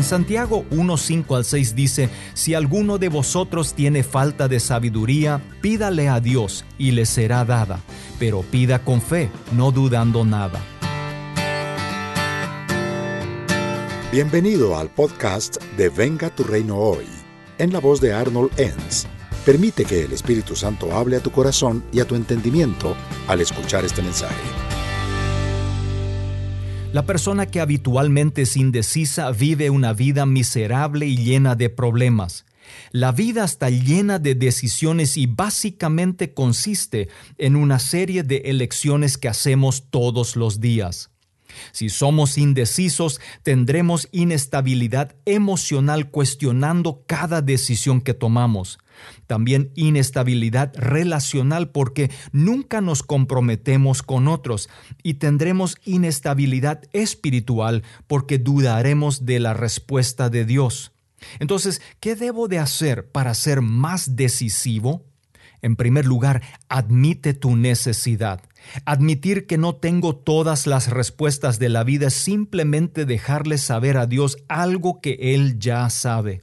En Santiago 1, 5 al 6 dice, Si alguno de vosotros tiene falta de sabiduría, pídale a Dios y le será dada, pero pida con fe, no dudando nada. Bienvenido al podcast de Venga tu reino hoy, en la voz de Arnold Enns. Permite que el Espíritu Santo hable a tu corazón y a tu entendimiento al escuchar este mensaje. La persona que habitualmente es indecisa vive una vida miserable y llena de problemas. La vida está llena de decisiones y básicamente consiste en una serie de elecciones que hacemos todos los días. Si somos indecisos, tendremos inestabilidad emocional cuestionando cada decisión que tomamos. También inestabilidad relacional porque nunca nos comprometemos con otros y tendremos inestabilidad espiritual porque dudaremos de la respuesta de Dios. Entonces, ¿qué debo de hacer para ser más decisivo? En primer lugar, admite tu necesidad. Admitir que no tengo todas las respuestas de la vida es simplemente dejarle saber a Dios algo que Él ya sabe.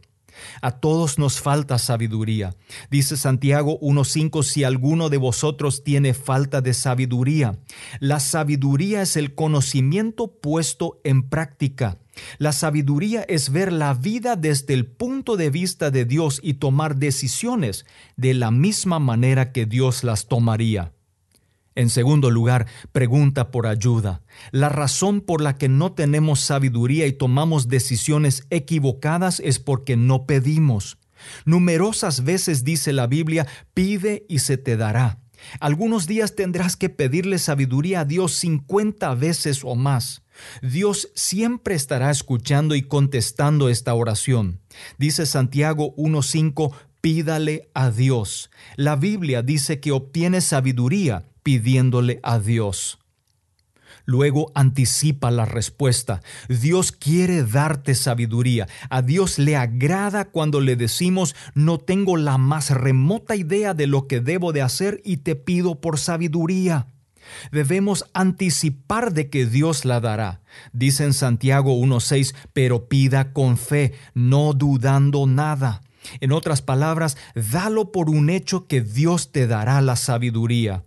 A todos nos falta sabiduría. Dice Santiago 1.5, si alguno de vosotros tiene falta de sabiduría. La sabiduría es el conocimiento puesto en práctica. La sabiduría es ver la vida desde el punto de vista de Dios y tomar decisiones de la misma manera que Dios las tomaría. En segundo lugar, pregunta por ayuda. La razón por la que no tenemos sabiduría y tomamos decisiones equivocadas es porque no pedimos. Numerosas veces dice la Biblia, pide y se te dará. Algunos días tendrás que pedirle sabiduría a Dios 50 veces o más. Dios siempre estará escuchando y contestando esta oración. Dice Santiago 1.5, pídale a Dios. La Biblia dice que obtiene sabiduría pidiéndole a Dios. Luego anticipa la respuesta. Dios quiere darte sabiduría. A Dios le agrada cuando le decimos, no tengo la más remota idea de lo que debo de hacer y te pido por sabiduría. Debemos anticipar de que Dios la dará. Dice en Santiago 1.6, pero pida con fe, no dudando nada. En otras palabras, dalo por un hecho que Dios te dará la sabiduría.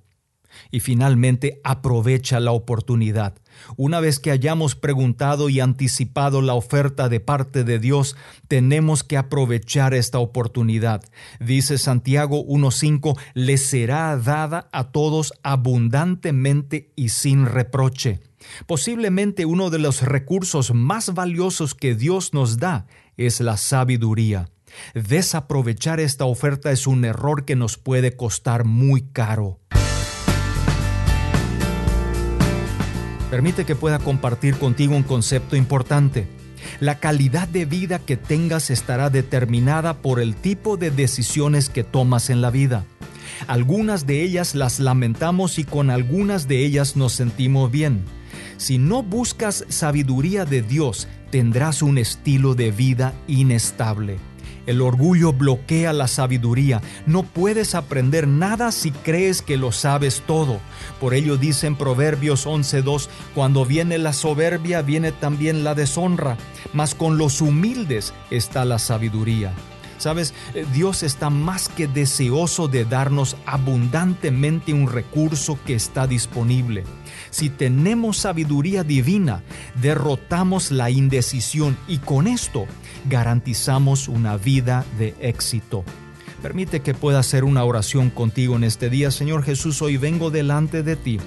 Y finalmente, aprovecha la oportunidad. Una vez que hayamos preguntado y anticipado la oferta de parte de Dios, tenemos que aprovechar esta oportunidad. Dice Santiago 1.5, le será dada a todos abundantemente y sin reproche. Posiblemente uno de los recursos más valiosos que Dios nos da es la sabiduría. Desaprovechar esta oferta es un error que nos puede costar muy caro. Permite que pueda compartir contigo un concepto importante. La calidad de vida que tengas estará determinada por el tipo de decisiones que tomas en la vida. Algunas de ellas las lamentamos y con algunas de ellas nos sentimos bien. Si no buscas sabiduría de Dios, tendrás un estilo de vida inestable. El orgullo bloquea la sabiduría. No puedes aprender nada si crees que lo sabes todo. Por ello dice en Proverbios 11.2, cuando viene la soberbia viene también la deshonra, mas con los humildes está la sabiduría. Sabes, eh, Dios está más que deseoso de darnos abundantemente un recurso que está disponible. Si tenemos sabiduría divina, derrotamos la indecisión y con esto garantizamos una vida de éxito. Permite que pueda hacer una oración contigo en este día. Señor Jesús, hoy vengo delante de ti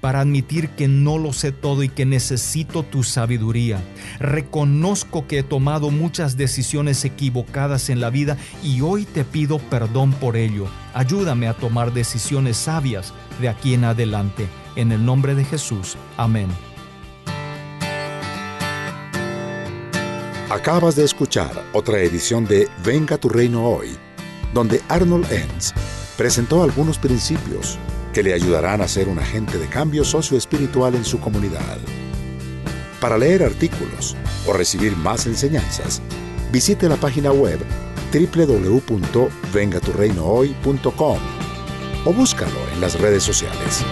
para admitir que no lo sé todo y que necesito tu sabiduría. Reconozco que he tomado muchas decisiones equivocadas en la vida y hoy te pido perdón por ello. Ayúdame a tomar decisiones sabias de aquí en adelante. En el nombre de Jesús. Amén. Acabas de escuchar otra edición de Venga tu reino hoy donde Arnold Enns presentó algunos principios que le ayudarán a ser un agente de cambio socioespiritual en su comunidad. Para leer artículos o recibir más enseñanzas, visite la página web www.vengaturreinohoy.com o búscalo en las redes sociales.